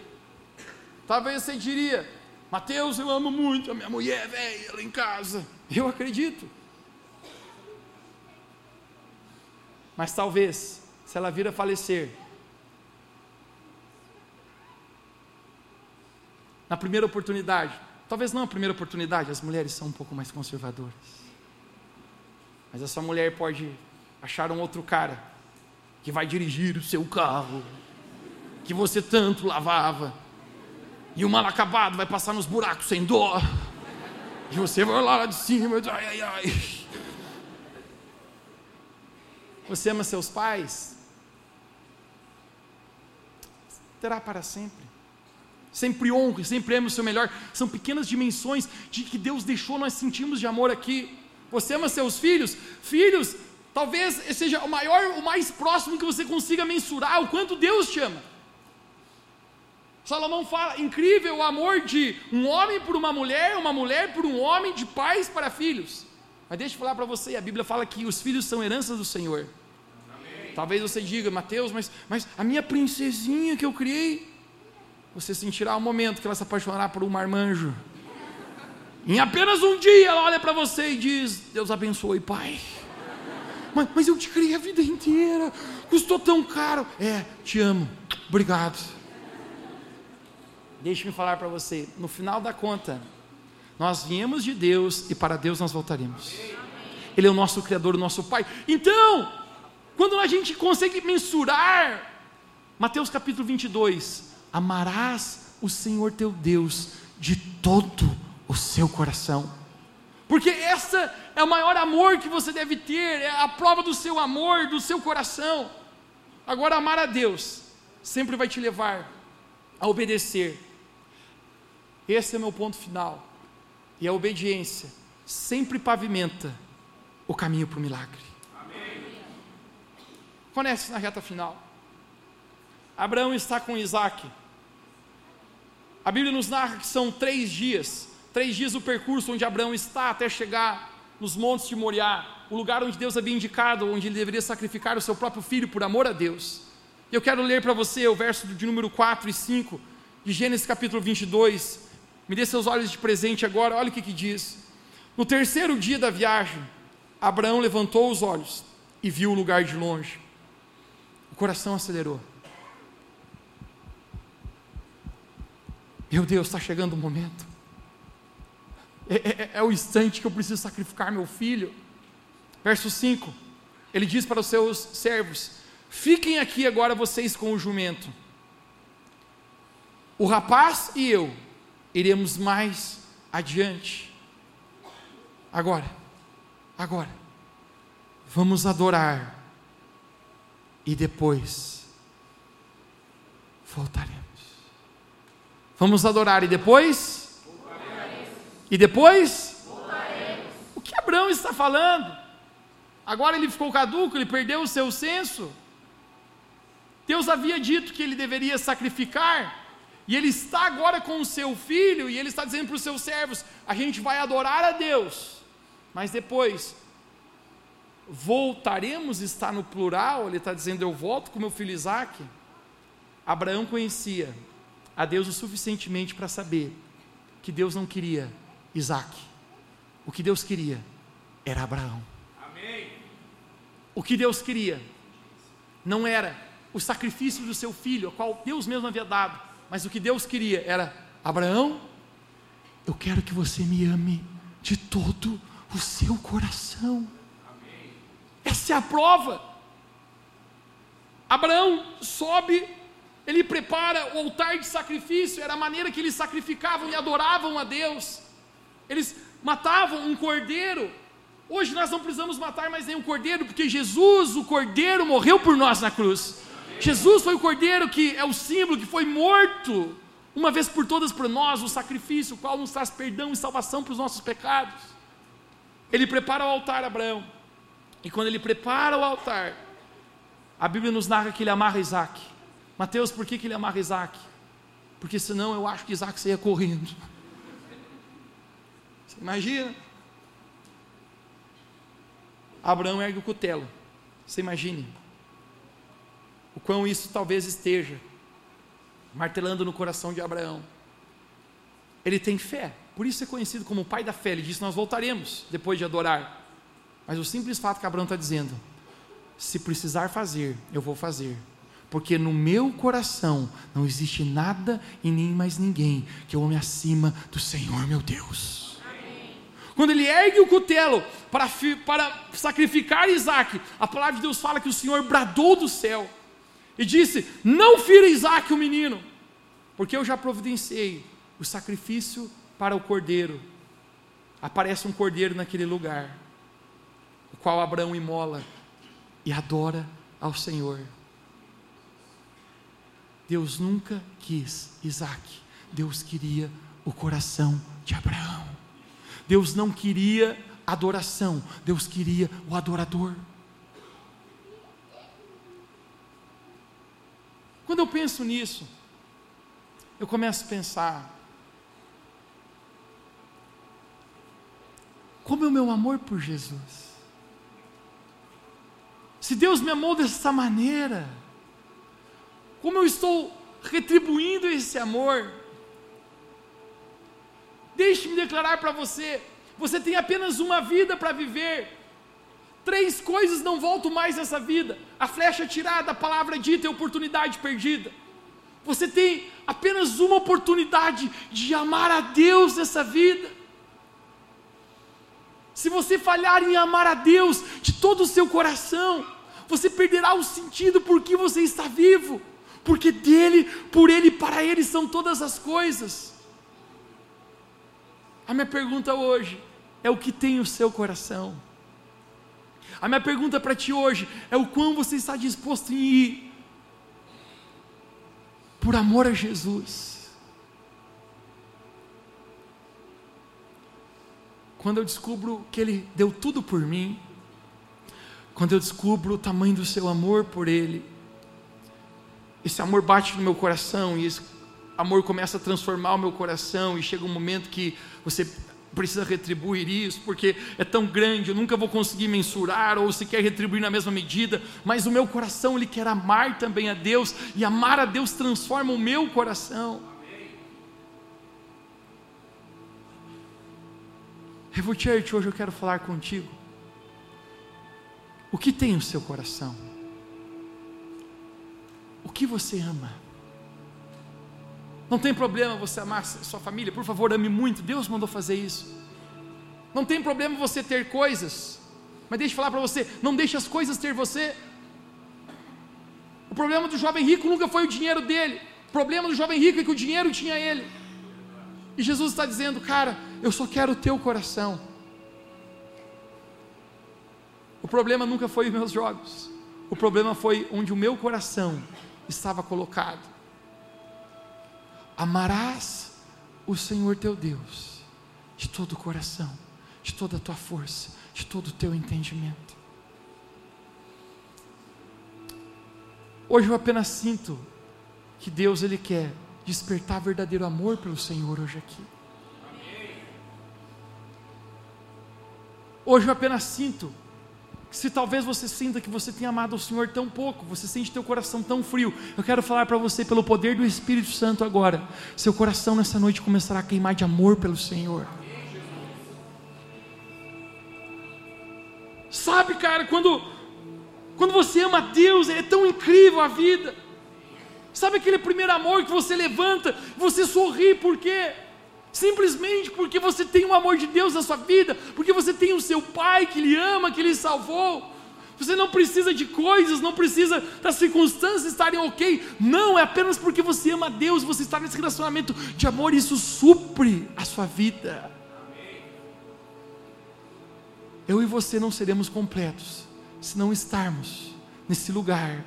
Talvez você diria: Mateus, eu amo muito a minha mulher, velha, ela em casa. Eu acredito. Mas talvez, se ela vir a falecer, na primeira oportunidade, talvez não a primeira oportunidade, as mulheres são um pouco mais conservadoras. Mas a sua mulher pode achar um outro cara que vai dirigir o seu carro, que você tanto lavava, e o mal acabado vai passar nos buracos sem dó, e você vai lá de cima, ai, ai, ai. Você ama seus pais? Terá para sempre. sempre honre, sempre ame o seu melhor. São pequenas dimensões de que Deus deixou nós sentimos de amor aqui. Você ama seus filhos? Filhos, talvez seja o maior, o mais próximo que você consiga mensurar o quanto Deus te ama. Salomão fala: incrível o amor de um homem por uma mulher, uma mulher por um homem, de pais para filhos. Mas deixa eu falar para você: a Bíblia fala que os filhos são heranças do Senhor. Amém. Talvez você diga, Mateus, mas, mas a minha princesinha que eu criei, você sentirá o um momento que ela se apaixonará por um marmanjo. Em apenas um dia ela olha para você e diz: Deus abençoe, pai. Mas, mas eu te criei a vida inteira, custou tão caro. É, te amo, obrigado. Deixe-me falar para você, no final da conta, nós viemos de Deus e para Deus nós voltaremos. Ele é o nosso Criador, o nosso Pai. Então, quando a gente consegue mensurar, Mateus capítulo 22, amarás o Senhor teu Deus de todo o seu coração. Porque essa é o maior amor que você deve ter, é a prova do seu amor, do seu coração. Agora, amar a Deus sempre vai te levar a obedecer esse é o meu ponto final. E a obediência sempre pavimenta o caminho para o milagre. Amém. Conhece na reta final. Abraão está com Isaac. A Bíblia nos narra que são três dias, três dias o percurso onde Abraão está até chegar nos montes de Moriá, o lugar onde Deus havia indicado, onde ele deveria sacrificar o seu próprio filho por amor a Deus. Eu quero ler para você o verso de número 4 e 5 de Gênesis capítulo 22, me dê seus olhos de presente agora, olha o que, que diz. No terceiro dia da viagem, Abraão levantou os olhos e viu o lugar de longe. O coração acelerou. Meu Deus, está chegando o momento. É, é, é, o instante que eu preciso sacrificar meu filho. Verso 5: Ele diz para os seus servos: Fiquem aqui agora vocês com o jumento. O rapaz e eu iremos mais adiante. Agora, agora, vamos adorar e depois voltaremos. Vamos adorar e depois? E depois? Voltaremos. O que Abraão está falando? Agora ele ficou caduco, ele perdeu o seu senso. Deus havia dito que ele deveria sacrificar e ele está agora com o seu filho, e ele está dizendo para os seus servos: a gente vai adorar a Deus, mas depois voltaremos, está no plural, ele está dizendo: eu volto com meu filho Isaac. Abraão conhecia a Deus o suficientemente para saber que Deus não queria Isaac, o que Deus queria era Abraão. Amém. O que Deus queria não era o sacrifício do seu filho, a qual Deus mesmo havia dado, mas o que Deus queria era: Abraão, eu quero que você me ame de todo o seu coração. Amém. Essa é a prova. Abraão sobe, ele prepara o altar de sacrifício, era a maneira que eles sacrificavam e adoravam a Deus. Eles matavam um cordeiro. Hoje nós não precisamos matar mais nenhum cordeiro, porque Jesus, o cordeiro, morreu por nós na cruz. Jesus foi o cordeiro que é o símbolo que foi morto uma vez por todas por nós, o sacrifício, o qual nos traz perdão e salvação para os nossos pecados. Ele prepara o altar, Abraão. E quando ele prepara o altar, a Bíblia nos narra que ele amarra Isaac. Mateus, por que, que ele amarra Isaac? Porque senão eu acho que Isaac saia correndo. Imagina? Abraão ergue o cutelo. Você imagine o quão isso talvez esteja martelando no coração de Abraão. Ele tem fé, por isso é conhecido como o pai da fé. Ele disse: Nós voltaremos depois de adorar. Mas o simples fato que Abraão está dizendo: Se precisar fazer, eu vou fazer. Porque no meu coração não existe nada e nem mais ninguém que eu ame acima do Senhor meu Deus. Quando ele ergue o cutelo para, para sacrificar Isaac, a palavra de Deus fala que o Senhor bradou do céu e disse: Não fira Isaac o menino, porque eu já providenciei o sacrifício para o cordeiro. Aparece um cordeiro naquele lugar, o qual Abraão imola e adora ao Senhor. Deus nunca quis Isaac, Deus queria o coração de Abraão. Deus não queria adoração, Deus queria o adorador. Quando eu penso nisso, eu começo a pensar: como é o meu amor por Jesus? Se Deus me amou dessa maneira, como eu estou retribuindo esse amor? Deixe-me declarar para você: você tem apenas uma vida para viver. Três coisas não voltam mais nessa vida: a flecha tirada, a palavra dita e a oportunidade perdida. Você tem apenas uma oportunidade de amar a Deus nessa vida. Se você falhar em amar a Deus de todo o seu coração, você perderá o sentido por que você está vivo, porque dele, por ele, para ele são todas as coisas. A minha pergunta hoje é o que tem o seu coração. A minha pergunta para ti hoje é o quão você está disposto em ir por amor a Jesus. Quando eu descubro que Ele deu tudo por mim, quando eu descubro o tamanho do seu amor por Ele, esse amor bate no meu coração e esse amor começa a transformar o meu coração e chega um momento que você precisa retribuir isso, porque é tão grande, eu nunca vou conseguir mensurar ou sequer retribuir na mesma medida, mas o meu coração ele quer amar também a Deus e amar a Deus transforma o meu coração. Revo Church, hoje eu quero falar contigo o que tem o seu coração? O que você ama? Não tem problema você amar sua família, por favor, ame muito. Deus mandou fazer isso. Não tem problema você ter coisas, mas deixa eu falar para você: não deixe as coisas ter você. O problema do jovem rico nunca foi o dinheiro dele. O problema do jovem rico é que o dinheiro tinha ele. E Jesus está dizendo, cara, eu só quero o teu coração. O problema nunca foi os meus jogos. O problema foi onde o meu coração estava colocado. Amarás o Senhor teu Deus de todo o coração, de toda a tua força, de todo o teu entendimento. Hoje eu apenas sinto que Deus ele quer despertar verdadeiro amor pelo Senhor hoje aqui. Hoje eu apenas sinto se talvez você sinta que você tenha amado o Senhor tão pouco, você sente teu coração tão frio, eu quero falar para você pelo poder do Espírito Santo agora. Seu coração nessa noite começará a queimar de amor pelo Senhor. Sabe, cara, quando quando você ama Deus, é tão incrível a vida. Sabe aquele primeiro amor que você levanta, você sorri, por quê? Simplesmente porque você tem o amor de Deus na sua vida, porque você tem o seu Pai que lhe ama, que lhe salvou. Você não precisa de coisas, não precisa das circunstâncias estarem ok. Não, é apenas porque você ama Deus, você está nesse relacionamento de amor e isso supre a sua vida. Eu e você não seremos completos se não estarmos nesse lugar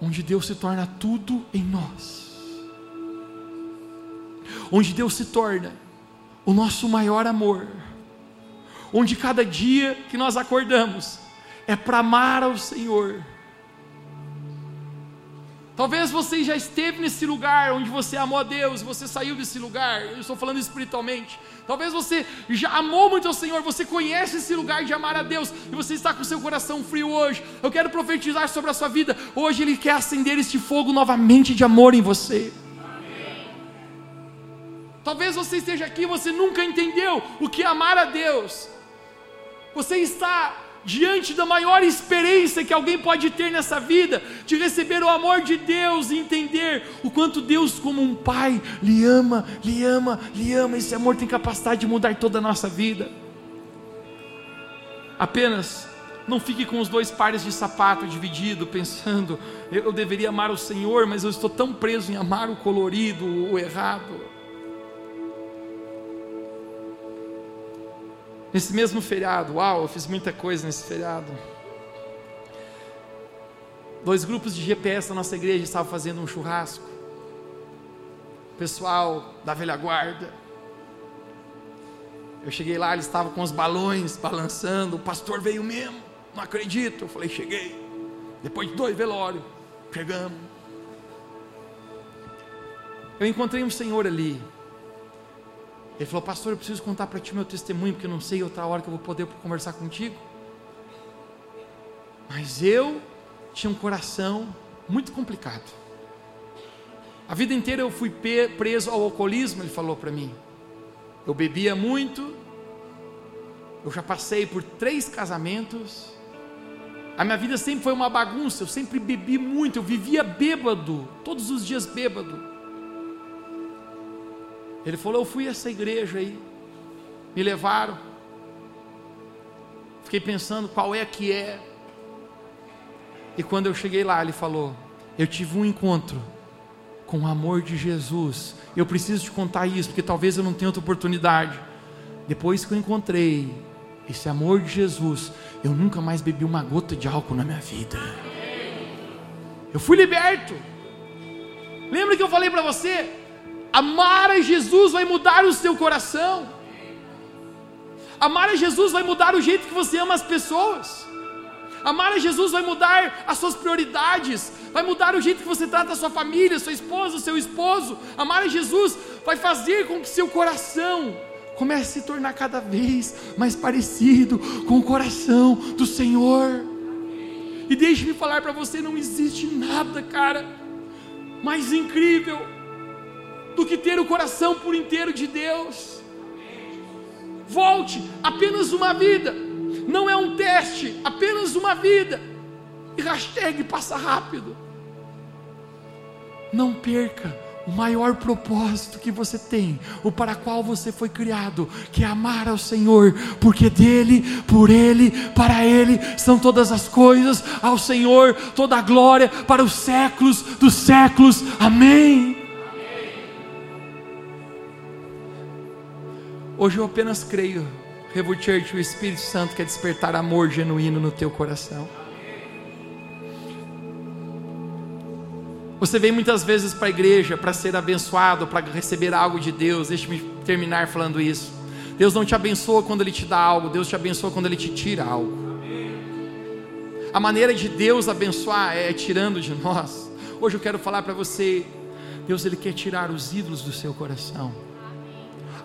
onde Deus se torna tudo em nós onde Deus se torna o nosso maior amor, onde cada dia que nós acordamos é para amar ao Senhor. Talvez você já esteve nesse lugar onde você amou a Deus, você saiu desse lugar, eu estou falando espiritualmente. Talvez você já amou muito ao Senhor, você conhece esse lugar de amar a Deus e você está com seu coração frio hoje. Eu quero profetizar sobre a sua vida. Hoje Ele quer acender este fogo novamente de amor em você. Talvez você esteja aqui e você nunca entendeu o que é amar a Deus. Você está diante da maior experiência que alguém pode ter nessa vida, de receber o amor de Deus e entender o quanto Deus, como um pai, lhe ama, lhe ama, lhe ama. Esse amor tem capacidade de mudar toda a nossa vida. Apenas não fique com os dois pares de sapato dividido, pensando, eu deveria amar o Senhor, mas eu estou tão preso em amar o colorido, o errado. Nesse mesmo feriado, uau, eu fiz muita coisa nesse feriado. Dois grupos de GPS da nossa igreja estavam fazendo um churrasco. pessoal da velha guarda. Eu cheguei lá, eles estavam com os balões balançando. O pastor veio mesmo, não acredito. Eu falei, cheguei. Depois de dois velórios, chegamos. Eu encontrei um senhor ali. Ele falou, pastor, eu preciso contar para ti meu testemunho, porque eu não sei outra hora que eu vou poder conversar contigo. Mas eu tinha um coração muito complicado. A vida inteira eu fui preso ao alcoolismo, ele falou para mim. Eu bebia muito, eu já passei por três casamentos. A minha vida sempre foi uma bagunça, eu sempre bebi muito, eu vivia bêbado, todos os dias bêbado. Ele falou: Eu fui a essa igreja aí, me levaram. Fiquei pensando qual é que é. E quando eu cheguei lá, ele falou: Eu tive um encontro com o amor de Jesus. Eu preciso te contar isso, porque talvez eu não tenha outra oportunidade. Depois que eu encontrei esse amor de Jesus, eu nunca mais bebi uma gota de álcool na minha vida. Eu fui liberto. Lembra que eu falei para você? Amar a Jesus vai mudar o seu coração. Amar a Jesus vai mudar o jeito que você ama as pessoas. Amar a Jesus vai mudar as suas prioridades, vai mudar o jeito que você trata a sua família, sua esposa, seu esposo. Amar a Jesus vai fazer com que seu coração comece a se tornar cada vez mais parecido com o coração do Senhor. E deixe-me falar para você: não existe nada, cara, mais incrível do que ter o coração por inteiro de Deus. Volte apenas uma vida não é um teste, apenas uma vida. E hashtag passa rápido. Não perca o maior propósito que você tem, o para qual você foi criado, que é amar ao Senhor, porque dele, por ele, para ele são todas as coisas, ao Senhor toda a glória para os séculos dos séculos. Amém. Hoje eu apenas creio Revo Church, o Espírito Santo quer despertar amor genuíno no teu coração. Você vem muitas vezes para a igreja para ser abençoado, para receber algo de Deus. Deixe-me terminar falando isso. Deus não te abençoa quando Ele te dá algo, Deus te abençoa quando Ele te tira algo. A maneira de Deus abençoar é tirando de nós. Hoje eu quero falar para você: Deus Ele quer tirar os ídolos do seu coração.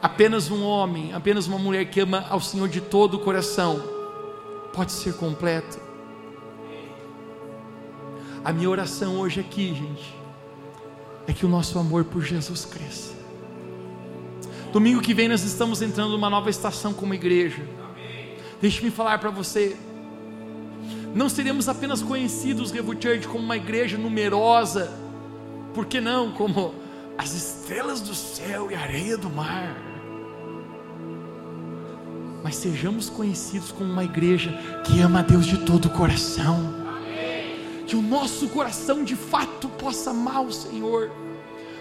Apenas um homem, apenas uma mulher que ama ao Senhor de todo o coração pode ser completo. A minha oração hoje aqui, gente, é que o nosso amor por Jesus cresça. Domingo que vem nós estamos entrando numa nova estação como igreja. Deixe-me falar para você. Não seremos apenas conhecidos, Revo Church, como uma igreja numerosa, por que não? Como as estrelas do céu e a areia do mar mas sejamos conhecidos como uma igreja que ama a Deus de todo o coração. Que o nosso coração de fato possa amar o Senhor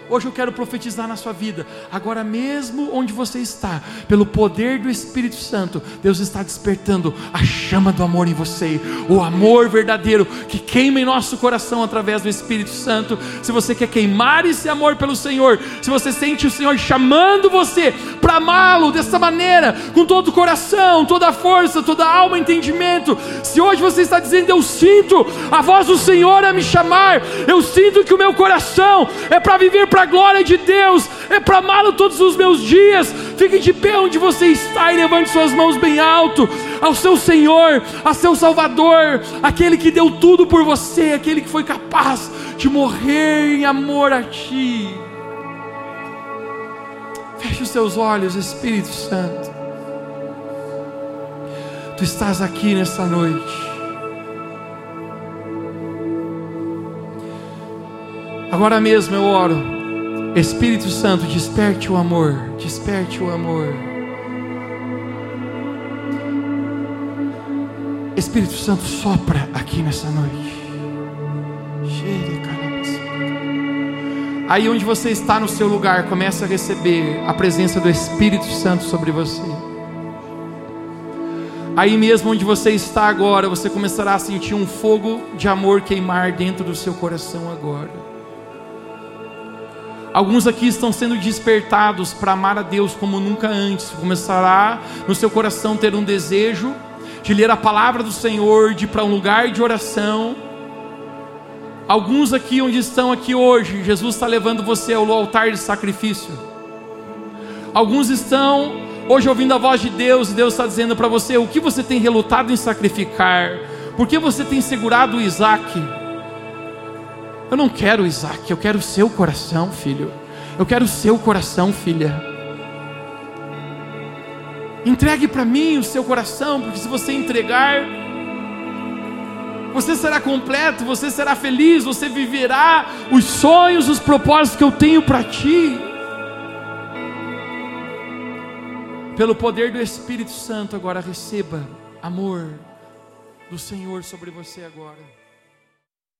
Hoje eu quero profetizar na sua vida, agora mesmo onde você está, pelo poder do Espírito Santo, Deus está despertando a chama do amor em você, o amor verdadeiro que queima em nosso coração através do Espírito Santo. Se você quer queimar esse amor pelo Senhor, se você sente o Senhor chamando você para amá-lo dessa maneira, com todo o coração, toda a força, toda a alma, entendimento, se hoje você está dizendo, eu sinto a voz do Senhor a me chamar, eu sinto que o meu coração é para viver para a glória de Deus, é para amá-lo todos os meus dias. Fique de pé onde você está e levante suas mãos bem alto ao seu Senhor, a seu Salvador, aquele que deu tudo por você, aquele que foi capaz de morrer em amor a ti. Feche os seus olhos, Espírito Santo. Tu estás aqui nessa noite. Agora mesmo eu oro Espírito Santo, desperte o amor, desperte o amor. Espírito Santo, sopra aqui nessa noite. Aí onde você está no seu lugar, começa a receber a presença do Espírito Santo sobre você. Aí mesmo onde você está agora, você começará a sentir um fogo de amor queimar dentro do seu coração agora. Alguns aqui estão sendo despertados para amar a Deus como nunca antes. Começará no seu coração ter um desejo de ler a palavra do Senhor, de ir para um lugar de oração. Alguns aqui onde estão aqui hoje, Jesus está levando você ao altar de sacrifício. Alguns estão hoje ouvindo a voz de Deus e Deus está dizendo para você o que você tem relutado em sacrificar. Por que você tem segurado o Isaac? Eu não quero Isaac, eu quero o seu coração, filho. Eu quero o seu coração, filha. Entregue para mim o seu coração, porque se você entregar, você será completo, você será feliz, você viverá os sonhos, os propósitos que eu tenho para ti. Pelo poder do Espírito Santo, agora receba amor do Senhor sobre você agora.